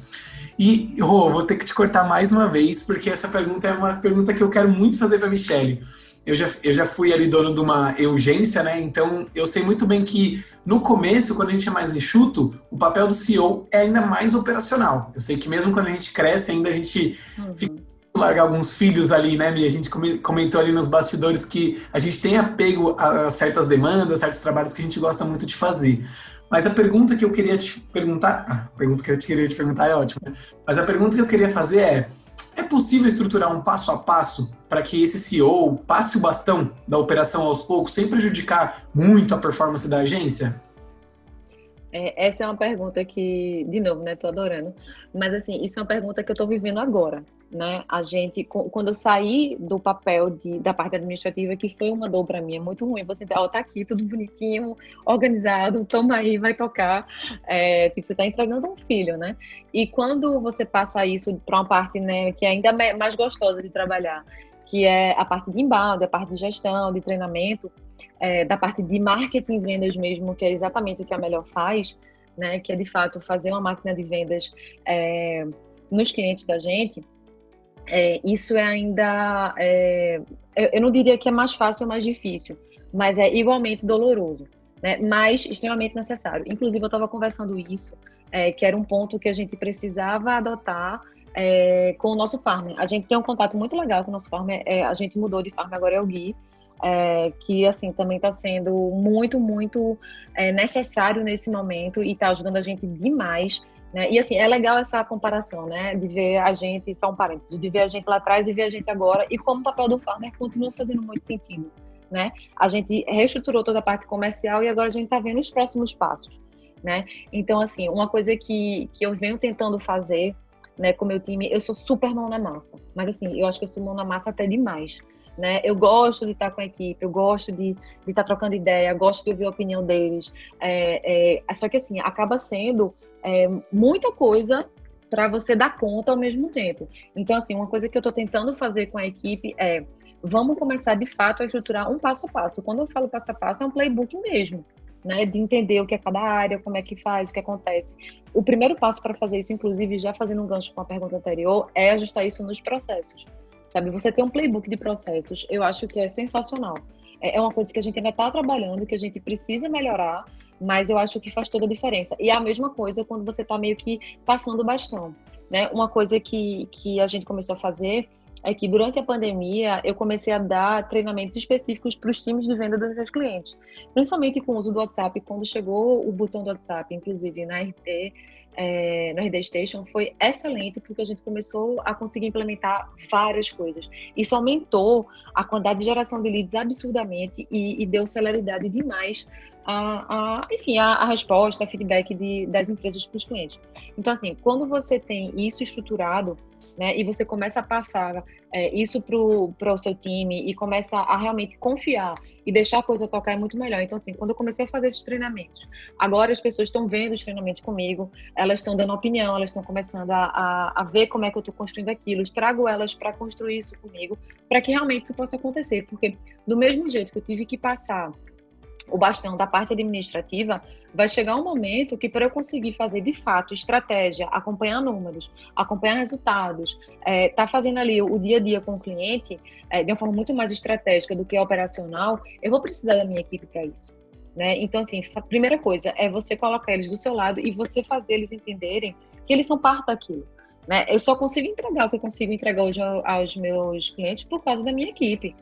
E, Rô, vou ter que te cortar mais uma vez, porque essa pergunta é uma pergunta que eu quero muito fazer para Michelle. Eu já, eu já fui ali dono de uma urgência, né? Então eu sei muito bem que no começo, quando a gente é mais enxuto, o papel do CEO é ainda mais operacional. Eu sei que mesmo quando a gente cresce, ainda a gente uhum. fica largar alguns filhos ali, né, Mia? A gente comentou ali nos bastidores que a gente tem apego a certas demandas, certos trabalhos que a gente gosta muito de fazer. Mas a pergunta que eu queria te perguntar, ah, a pergunta que eu queria te perguntar é ótima, mas a pergunta que eu queria fazer é: é possível estruturar um passo a passo para que esse CEO passe o bastão da operação aos poucos, sem prejudicar muito a performance da agência? É, essa é uma pergunta que, de novo, né, tô adorando. Mas assim, isso é uma pergunta que eu tô vivendo agora né? A gente, quando eu saí do papel de, da parte administrativa, que foi uma dor para mim, é muito ruim. Você ó, tá aqui, tudo bonitinho, organizado, toma aí, vai tocar. É, tipo, você tá entregando um filho, né? E quando você passa isso para uma parte, né, que é ainda mais gostosa de trabalhar, que é a parte de embalde, a parte de gestão, de treinamento, é, da parte de marketing e vendas mesmo, que é exatamente o que a Melhor faz, né? Que é de fato fazer uma máquina de vendas é, nos clientes da gente é, isso é ainda. É, eu não diria que é mais fácil ou mais difícil, mas é igualmente doloroso, né? mas extremamente necessário. Inclusive, eu estava conversando isso, é, que era um ponto que a gente precisava adotar é, com o nosso farmer. A gente tem um contato muito legal com o nosso farmer, é, a gente mudou de farmer, agora é o Gui. É, que assim também está sendo muito, muito é, necessário nesse momento e está ajudando a gente demais né? E assim, é legal essa comparação, né? De ver a gente, só um parênteses, de ver a gente lá atrás e ver a gente agora, e como o papel do farmer continua fazendo muito sentido. Né? A gente reestruturou toda a parte comercial e agora a gente está vendo os próximos passos. Né? Então, assim, uma coisa que, que eu venho tentando fazer né, com meu time, eu sou super mão na massa. Mas, assim, eu acho que eu sou mão na massa até demais. Né? Eu gosto de estar com a equipe, eu gosto de estar trocando ideia, gosto de ouvir a opinião deles. É, é, só que, assim, acaba sendo é, muita coisa para você dar conta ao mesmo tempo. Então, assim, uma coisa que eu estou tentando fazer com a equipe é vamos começar de fato a estruturar um passo a passo. Quando eu falo passo a passo, é um playbook mesmo, né? De entender o que é cada área, como é que faz, o que acontece. O primeiro passo para fazer isso, inclusive, já fazendo um gancho com a pergunta anterior, é ajustar isso nos processos. Sabe, você tem um playbook de processos, eu acho que é sensacional. É, é uma coisa que a gente ainda está trabalhando, que a gente precisa melhorar, mas eu acho que faz toda a diferença. E é a mesma coisa quando você está meio que passando o bastão. Né? Uma coisa que, que a gente começou a fazer é que durante a pandemia eu comecei a dar treinamentos específicos para os times de venda dos meus clientes, principalmente com o uso do WhatsApp. Quando chegou o botão do WhatsApp, inclusive na RT, é, no RD Station, foi excelente porque a gente começou a conseguir implementar várias coisas. Isso aumentou a quantidade de geração de leads absurdamente e, e deu celeridade demais a, a, enfim, a, a, resposta, a feedback de, das empresas para os clientes. Então, assim, quando você tem isso estruturado, né, e você começa a passar é, isso para o seu time e começa a realmente confiar e deixar a coisa tocar é muito melhor. Então, assim, quando eu comecei a fazer esses treinamentos, agora as pessoas estão vendo os treinamentos comigo, elas estão dando opinião, elas estão começando a, a, a, ver como é que eu estou construindo aquilo, trago elas para construir isso comigo, para que realmente isso possa acontecer. Porque, do mesmo jeito que eu tive que passar o bastão da parte administrativa, vai chegar um momento que para eu conseguir fazer de fato estratégia, acompanhar números, acompanhar resultados, é, tá fazendo ali o dia a dia com o cliente é, de uma forma muito mais estratégica do que operacional, eu vou precisar da minha equipe para isso. Né? Então, assim, a primeira coisa é você colocar eles do seu lado e você fazer eles entenderem que eles são parte daquilo. Né? Eu só consigo entregar o que eu consigo entregar hoje aos meus clientes por causa da minha equipe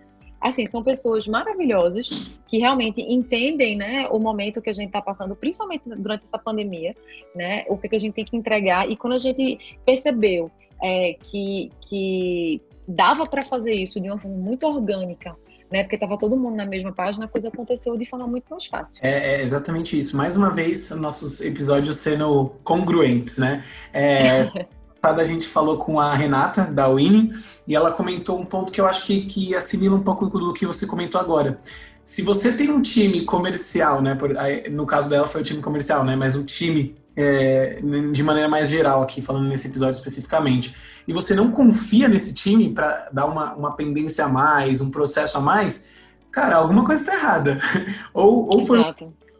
assim, são pessoas maravilhosas que realmente entendem, né, o momento que a gente está passando, principalmente durante essa pandemia, né, o que, que a gente tem que entregar. E quando a gente percebeu é, que, que dava para fazer isso de uma forma muito orgânica, né, porque estava todo mundo na mesma página, a coisa aconteceu de forma muito mais fácil. É, é exatamente isso. Mais uma vez, nossos episódios sendo congruentes, né? É, passada a gente falou com a Renata, da Winning, e ela comentou um ponto que eu acho que, que assimila um pouco do que você comentou agora. Se você tem um time comercial, né? no caso dela foi o time comercial, né? Mas um time é, de maneira mais geral aqui, falando nesse episódio especificamente, e você não confia nesse time para dar uma, uma pendência a mais, um processo a mais, cara, alguma coisa está errada. ou, ou foi um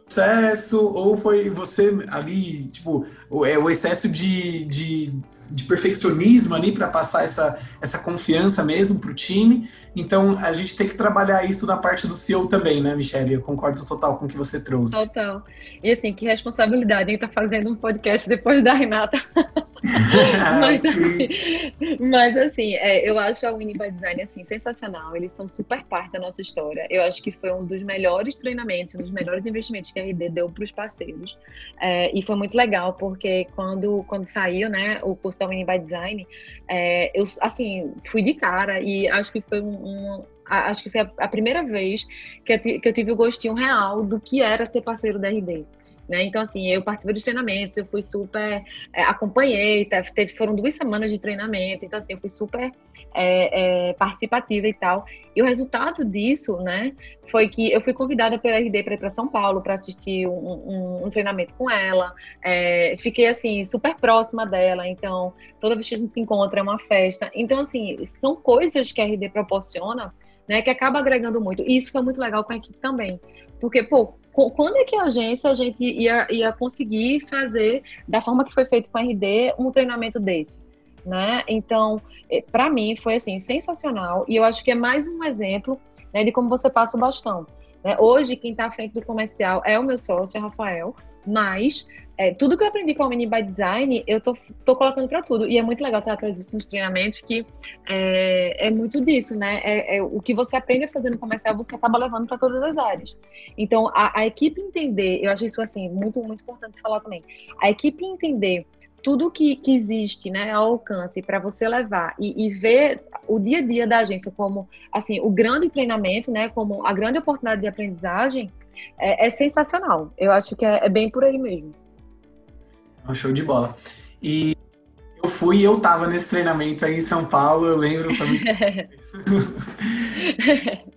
processo, ou foi você ali, tipo, o, é, o excesso de, de de perfeccionismo ali para passar essa, essa confiança mesmo para o time. Então a gente tem que trabalhar isso na parte do CEO também, né, Michelle? Eu concordo total com o que você trouxe. Total. E assim, que responsabilidade em estar tá fazendo um podcast depois da Renata. mas, assim, mas assim, é, eu acho a Winnie by Design assim, sensacional. Eles são super parte da nossa história. Eu acho que foi um dos melhores treinamentos, um dos melhores investimentos que a RD deu para os parceiros. É, e foi muito legal, porque quando, quando saiu né, o curso da Winnie by Design, é, eu assim, fui de cara e acho que foi um, um acho que foi a, a primeira vez que eu, que eu tive o gostinho real do que era ser parceiro da RD Né? Então, assim, eu participei dos treinamentos, eu fui super. É, acompanhei, teve, foram duas semanas de treinamento, então, assim, eu fui super é, é, participativa e tal. E o resultado disso, né, foi que eu fui convidada pela RD para ir para São Paulo para assistir um, um, um, treinamento com ela. É, fiquei, assim, super próxima dela. Então, toda vez que a gente se encontra é uma festa. Então, assim, são coisas que a RD proporciona, né, que acaba agregando muito. E isso foi muito legal com a equipe também. Porque, pô, quando é que a agência a gente ia, ia conseguir fazer, da forma que foi feito com a RD, um treinamento desse? Né? Então, eh, para mim foi assim sensacional e eu acho que é mais um exemplo né, de como você passa o bastão. Né? Hoje quem está à frente do comercial é o meu sócio, Rafael, mas é, tudo que eu aprendi com a Mini by Design, eu tô, tô colocando para tudo. E é muito legal tratar disso nos treinamentos, que é, é muito disso, né? É, é, o que você aprende a fazer no comercial, você acaba levando para todas as áreas. Então, a, a, equipe entender, eu acho isso, assim, muito, muito importante falar também. A equipe entender tudo que, que existe, né, ao alcance para você levar e, e ver o dia a dia da agência como, assim, o grande treinamento, né, como a grande oportunidade de aprendizagem, é, é sensacional. Eu acho que é, é bem por aí mesmo. Um show de bola. E eu fui eu tava nesse treinamento aí em São Paulo, eu lembro, foi muito...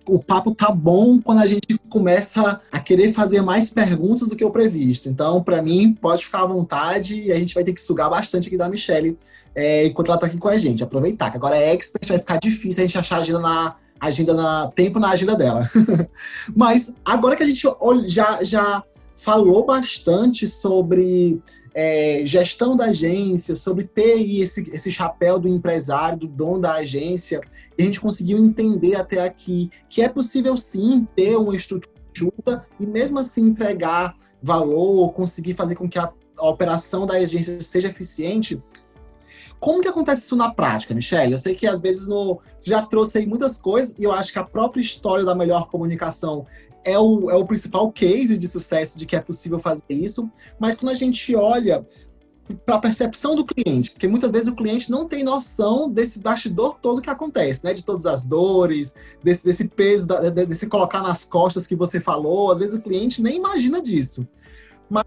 o papo tá bom quando a gente começa a querer fazer mais perguntas do que o previsto. Então, para mim, pode ficar à vontade e a gente vai ter que sugar bastante aqui da Michelle é, enquanto ela tá aqui com a gente. Aproveitar, que agora é expert, vai ficar difícil a gente achar agenda na agenda na tempo na agenda dela. Mas agora que a gente já já falou bastante sobre é, gestão da agência, sobre ter esse, esse chapéu do empresário, do dono da agência, e a gente conseguiu entender até aqui que é possível sim ter uma estrutura junta e mesmo assim entregar valor, conseguir fazer com que a, a operação da agência seja eficiente. Como que acontece isso na prática, Michelle? Eu sei que às vezes no, você já trouxe aí muitas coisas e eu acho que a própria história da melhor comunicação é o, é o principal case de sucesso de que é possível fazer isso, mas quando a gente olha para a percepção do cliente, porque muitas vezes o cliente não tem noção desse bastidor todo que acontece, né? De todas as dores, desse, desse peso, da, desse colocar nas costas que você falou. Às vezes o cliente nem imagina disso. Mas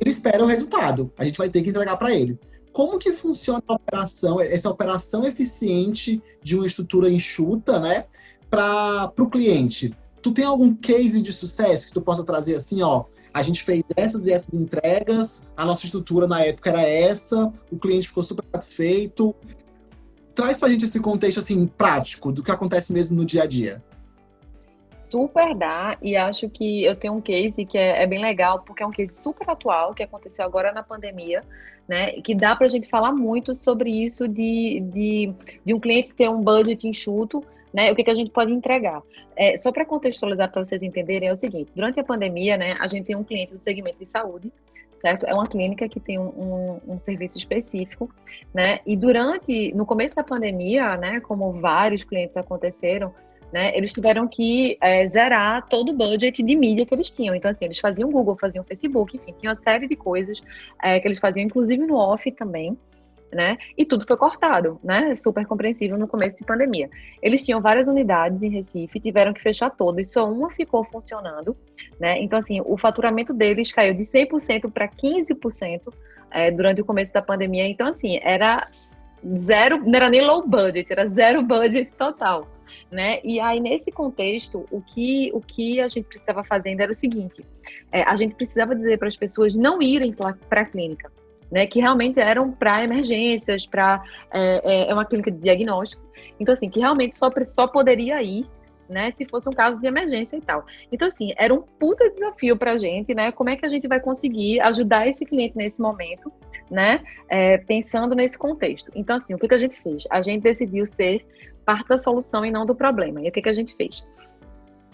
ele espera o resultado. A gente vai ter que entregar para ele. Como que funciona a operação, essa operação eficiente de uma estrutura enxuta, né? Para o cliente? Tu tem algum case de sucesso que tu possa trazer assim, ó? A gente fez essas e essas entregas, a nossa estrutura na época era essa, o cliente ficou super satisfeito. Traz pra gente esse contexto assim prático do que acontece mesmo no dia a dia. Super dá, e acho que eu tenho um case que é, é bem legal, porque é um case super atual, que aconteceu agora na pandemia, né? Que dá para a gente falar muito sobre isso de, de, de um cliente ter um budget enxuto, né? O que, que a gente pode entregar? É, só para contextualizar para vocês entenderem, é o seguinte: durante a pandemia, né, a gente tem um cliente do segmento de saúde, certo? É uma clínica que tem um, um, um, serviço específico, né? E durante, no começo da pandemia, né, como vários clientes aconteceram, né, eles tiveram que é, zerar todo o budget de mídia que eles tinham. Então, assim, eles faziam Google, faziam Facebook, enfim, tinha uma série de coisas é, que eles faziam, inclusive no off também, né? E tudo foi cortado, né? Super compreensível no começo de pandemia. Eles tinham várias unidades em Recife, tiveram que fechar todas, só uma ficou funcionando, né? Então, assim, o faturamento deles caiu de 100% para 15% é, durante o começo da pandemia. Então, assim, era zero, não era nem low budget, era zero budget total, né? E aí nesse contexto, o que o que a gente precisava fazer era o seguinte: é, a gente precisava dizer para as pessoas não irem para a clínica, né, que realmente eram para emergências, para é, é, é, uma clínica de diagnóstico. Então, assim, que realmente só, só poderia ir né, se fosse um caso de emergência e tal. Então, assim, era um puta desafio para a gente, né? Como é que a gente vai conseguir ajudar esse cliente nesse momento, né? É, pensando nesse contexto. Então, assim, o que, que a gente fez? A gente decidiu ser parte da solução e não do problema. E o que, que a gente fez?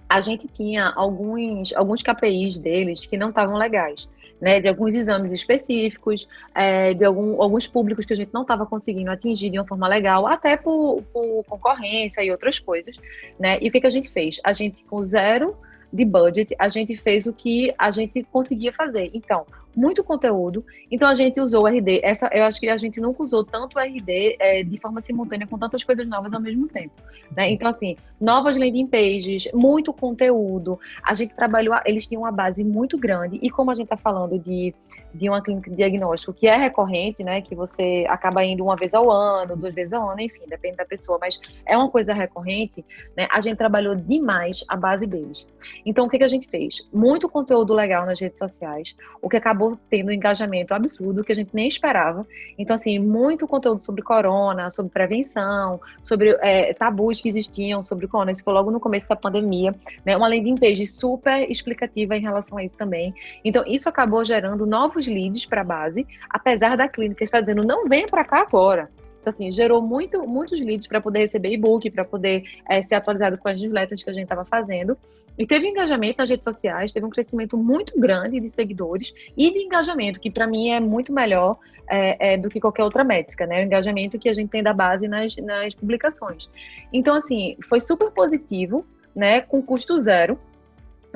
A gente tinha alguns, alguns KPIs deles que não estavam legais né, de alguns exames específicos, é, de algum, alguns públicos que a gente não estava conseguindo atingir de uma forma legal, até por, por, concorrência e outras coisas, né? E o que, que a gente fez? A gente, com zero de budget, a gente fez o que a gente conseguia fazer. Então, muito conteúdo. Então a gente usou o RD. Essa, eu acho que a gente nunca usou tanto o RD é, de forma simultânea com tantas coisas novas ao mesmo tempo. Né? Então, assim, novas landing pages, muito conteúdo. A gente trabalhou, eles tinham uma base muito grande, e como a gente está falando de, de uma clínica de diagnóstico que é recorrente, né? Que você acaba indo uma vez ao ano, duas vezes ao ano, enfim, depende da pessoa, mas é uma coisa recorrente, né? A gente trabalhou demais a base deles. Então, o que, que a gente fez? Muito conteúdo legal nas redes sociais, o que acabou tendo um engajamento absurdo que a gente nem esperava. Então, assim, muito conteúdo sobre corona, sobre prevenção, sobre é, tabus que existiam sobre corona. Isso foi logo no começo da pandemia, né? Uma landing page super explicativa em relação a isso também. Então, isso acabou gerando novos leads para a base, apesar da clínica estar dizendo, não venha para cá agora. Então, assim, gerou muito, muitos leads para poder receber e-book, para poder é, ser atualizado com as newsletters que a gente estava fazendo. E teve engajamento nas redes sociais, teve um crescimento muito grande de seguidores e de engajamento, que para mim é muito melhor é, é, do que qualquer outra métrica, né? O engajamento que a gente tem da base nas, nas publicações. Então, assim, foi super positivo, né? Com custo zero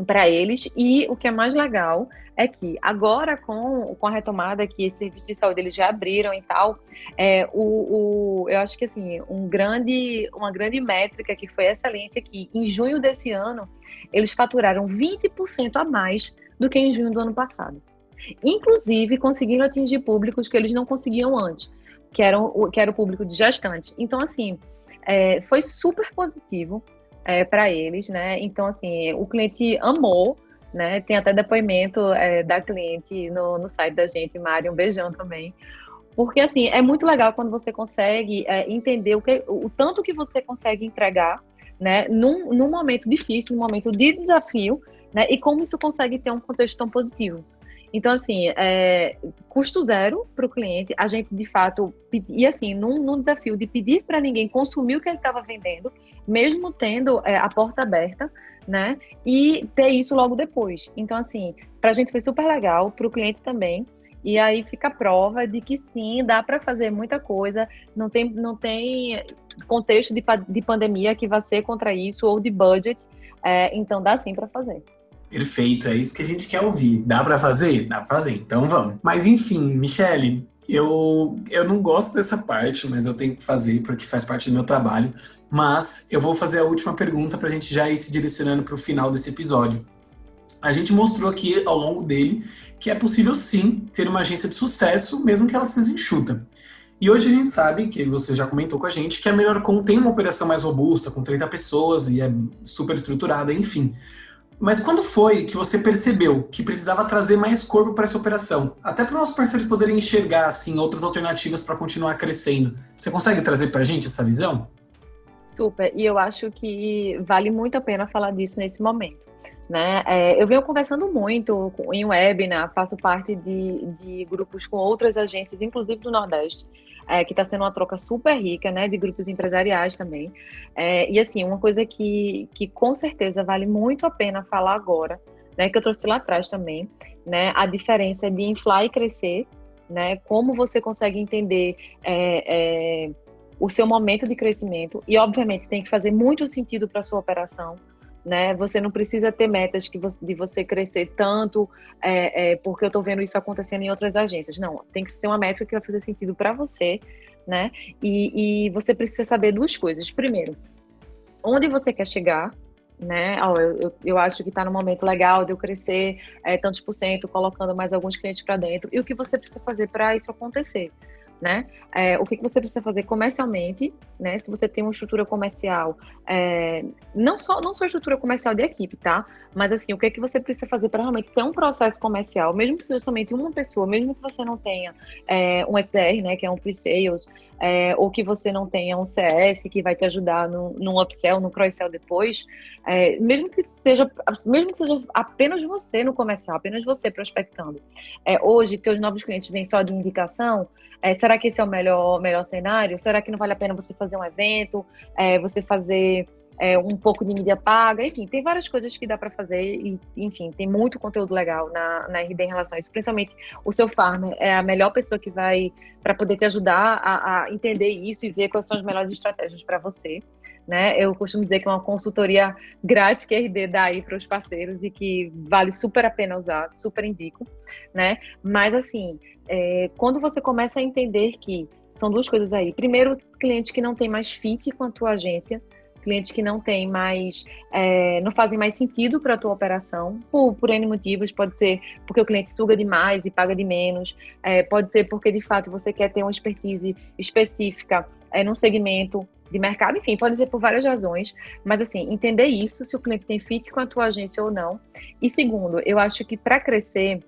para eles. E o que é mais legal é que agora com, com a retomada que esses serviços de saúde eles já abriram e tal, é, o, o, eu acho que assim, um grande, uma grande métrica que foi excelente aqui, em junho desse ano, eles faturaram 20% a mais do que em junho do ano passado. Inclusive, conseguiram atingir públicos que eles não conseguiam antes, que, eram, que era o público de gestantes. Então, assim, é, foi super positivo é, para eles, né? Então, assim, o cliente amou, né? Tem até depoimento é, da cliente no, no site da gente, Mari, um beijão também. Porque, assim, é muito legal quando você consegue é, entender o, que, o tanto que você consegue entregar, né? Num, num momento difícil, num momento de desafio, né? E como isso consegue ter um contexto tão positivo. Então, assim, é, custo zero para o cliente, a gente de fato, e assim, num, num desafio de pedir para ninguém consumir o que ele estava vendendo, mesmo tendo é, a porta aberta, né? E ter isso logo depois. Então, assim, para a gente foi super legal, para o cliente também. E aí fica a prova de que sim, dá para fazer muita coisa. Não tem, não tem contexto de, de pandemia que vai ser contra isso ou de budget. É, então dá sim para fazer. Perfeito, é isso que a gente quer ouvir. Dá para fazer? Dá pra fazer, então vamos. Mas enfim, Michele, eu, eu não gosto dessa parte, mas eu tenho que fazer porque faz parte do meu trabalho. Mas eu vou fazer a última pergunta para a gente já ir se direcionando para o final desse episódio. A gente mostrou aqui ao longo dele que é possível sim ter uma agência de sucesso, mesmo que ela seja enxuta. E hoje a gente sabe, que você já comentou com a gente, que a Melhor Com tem uma operação mais robusta, com 30 pessoas e é super estruturada, enfim. Mas quando foi que você percebeu que precisava trazer mais corpo para essa operação? Até para os nossos parceiros poderem enxergar assim outras alternativas para continuar crescendo. Você consegue trazer para a gente essa visão? Super. E eu acho que vale muito a pena falar disso nesse momento. Né? É, eu venho conversando muito em webinar, faço parte de, de grupos com outras agências, inclusive do Nordeste, é, que está sendo uma troca super rica, né, de grupos empresariais também. É, e assim, uma coisa que, que com certeza vale muito a pena falar agora, né, que eu trouxe lá atrás também, né, a diferença de inflar e crescer, né, como você consegue entender é, é o seu momento de crescimento e, obviamente, tem que fazer muito sentido para sua operação, né? Você não precisa ter metas que você, de você crescer tanto, é, é, porque eu estou vendo isso acontecendo em outras agências. Não, tem que ser uma métrica que vai fazer sentido para você, né? E, e, você precisa saber duas coisas. Primeiro, onde você quer chegar, né? Oh, eu, eu, eu, acho que está no momento legal de eu crescer é, tantos por cento, colocando mais alguns clientes para dentro, e o que você precisa fazer para isso acontecer né? É, o que, que você precisa fazer comercialmente, né? Se você tem uma estrutura comercial, é, não só não só estrutura comercial de equipe, tá? Mas assim, o que que você precisa fazer para realmente ter um processo comercial, mesmo que seja somente uma pessoa, mesmo que você não tenha é, um SDR, né? Que é um pre-sales, é, ou que você não tenha um CS que vai te ajudar no, no upsell, no cross-sell depois, é, mesmo que seja mesmo que seja apenas você no comercial, apenas você prospectando. É, hoje, teus novos clientes vêm só de indicação, é, será que esse é o melhor, melhor cenário? Será que não vale a pena você fazer um evento, é, você fazer é, um pouco de mídia paga? Enfim, tem várias coisas que dá para fazer e, enfim, tem muito conteúdo legal na, na RD em relação a isso. Principalmente o seu farmer é a melhor pessoa que vai para poder te ajudar a, a, entender isso e ver quais são as melhores estratégias para você. Né? Eu costumo dizer que é uma consultoria grátis que a RD dá aí para os parceiros e que vale super a pena usar, super indico, né? Mas assim, é, quando você começa a entender que são duas coisas aí. Primeiro, cliente que não tem mais fit com a tua agência, clientes que não têm mais, é, não fazem mais sentido para a tua operação, por, por N motivos, pode ser porque o cliente suga demais e paga de menos, é, pode ser porque de fato você quer ter uma expertise específica é, num segmento de mercado, enfim, pode ser por várias razões, mas assim, entender isso, se o cliente tem fit com a tua agência ou não. E segundo, eu acho que para crescer,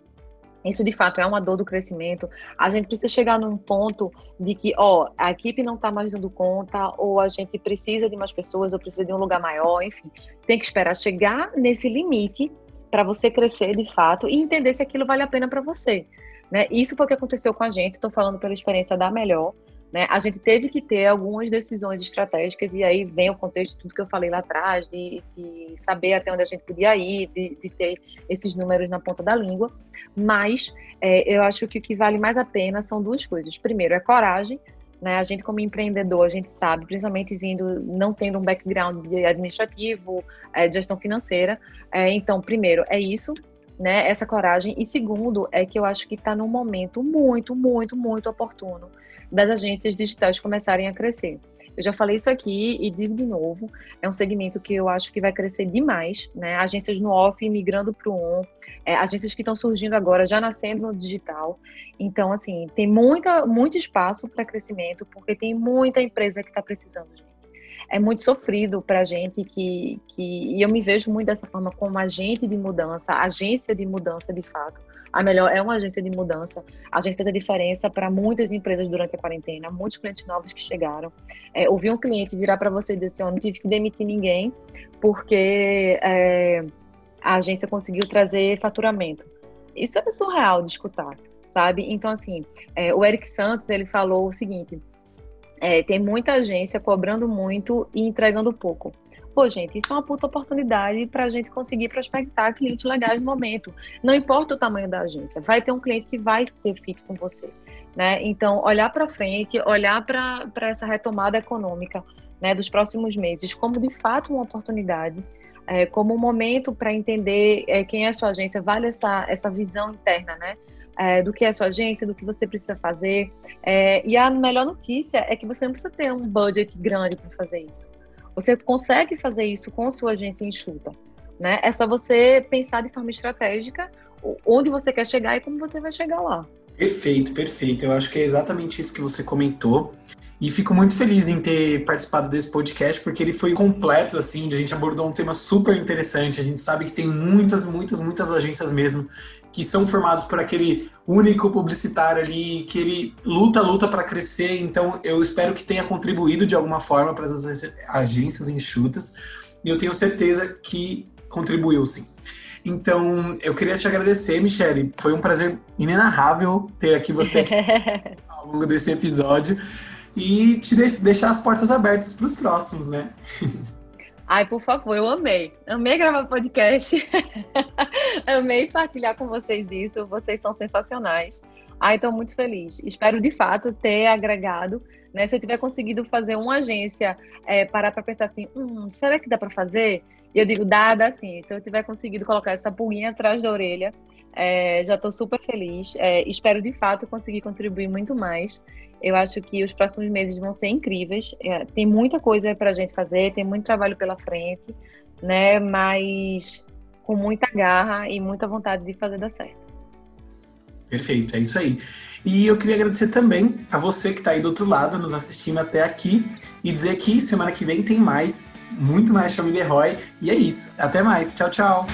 isso de fato é uma dor do crescimento. A gente precisa chegar num ponto de que, ó, a equipe não está mais dando conta, ou a gente precisa de mais pessoas, ou precisa de um lugar maior, enfim. Tem que esperar chegar nesse limite para você crescer de fato e entender se aquilo vale a pena para você. Né? Isso foi o que aconteceu com a gente, estou falando pela experiência da Melhor. Né? A gente teve que ter algumas decisões estratégicas, e aí vem o contexto de tudo que eu falei lá atrás, de, de saber até onde a gente podia ir, de, de, ter esses números na ponta da língua. Mas é, eu acho que o que vale mais a pena são duas coisas. Primeiro, é coragem. Né? A gente, como empreendedor, a gente sabe, principalmente vindo, não tendo um background administrativo, é, de gestão financeira. É, então, primeiro, é isso, né? Essa coragem. E segundo, é que eu acho que está num momento muito, muito, muito oportuno das agências digitais começarem a crescer. Eu já falei isso aqui e digo de novo, é um segmento que eu acho que vai crescer demais, né? Agências no off migrando para o on, é, agências que estão surgindo agora, já nascendo no digital. Então, assim, tem muita, muito espaço para crescimento, porque tem muita empresa que está precisando, gente. É muito sofrido para a gente que, que. E eu me vejo muito dessa forma como agente de mudança, agência de mudança de fato a melhor é uma agência de mudança. A gente fez a diferença para muitas empresas durante a quarentena, muitos clientes novos que chegaram. É, ouvir um cliente virar para você e dizer assim: oh, não tive que demitir ninguém porque é, a agência conseguiu trazer faturamento. Isso é surreal de escutar, sabe? Então, assim, é, o Eric Santos ele falou o seguinte: é, tem muita agência cobrando muito e entregando pouco. Pô, gente, isso é uma puta oportunidade para a gente conseguir prospectar clientes legais no momento. Não importa o tamanho da agência, vai ter um cliente que vai ter fit com você. Né? Então, olhar para frente, olhar para essa retomada econômica né, dos próximos meses como de fato uma oportunidade, é, como um momento para entender é, quem é a sua agência, vale essa, essa visão interna, né? É, do que é a sua agência, do que você precisa fazer. É, e a melhor notícia é que você não precisa ter um budget grande para fazer isso. Você consegue fazer isso com sua agência enxuta. Né? É só você pensar de forma estratégica onde você quer chegar e como você vai chegar lá. Perfeito, perfeito. Eu acho que é exatamente isso que você comentou. E fico muito feliz em ter participado desse podcast, porque ele foi completo, assim, a gente abordou um tema super interessante. A gente sabe que tem muitas, muitas, muitas agências mesmo que são formados por aquele único publicitário ali, que ele luta, luta para crescer. Então, eu espero que tenha contribuído de alguma forma para as agências enxutas. E eu tenho certeza que contribuiu, sim. Então, eu queria te agradecer, Michele. Foi um prazer inenarrável ter aqui você aqui ao longo desse episódio e te deixar as portas abertas para os próximos, né? Ai, por favor, eu amei. Amei gravar podcast. amei partilhar com vocês isso. Vocês são sensacionais. Ai, estou muito feliz. Espero de fato ter agregado. Né? Se eu tiver conseguido fazer uma agência é, parar para pensar assim, hum, será que dá para fazer? E eu digo, dá, dá sim. Se eu tiver conseguido colocar essa pulguinha atrás da orelha, é, já estou super feliz. É, espero de fato conseguir contribuir muito mais. Eu acho que os próximos meses vão ser incríveis. É, tem muita coisa para a gente fazer, tem muito trabalho pela frente, né? Mas com muita garra e muita vontade de fazer dar certo. Perfeito, é isso aí. E eu queria agradecer também a você que está aí do outro lado, nos assistindo até aqui, e dizer que semana que vem tem mais, muito mais Família Roy. E é isso. Até mais. Tchau, tchau.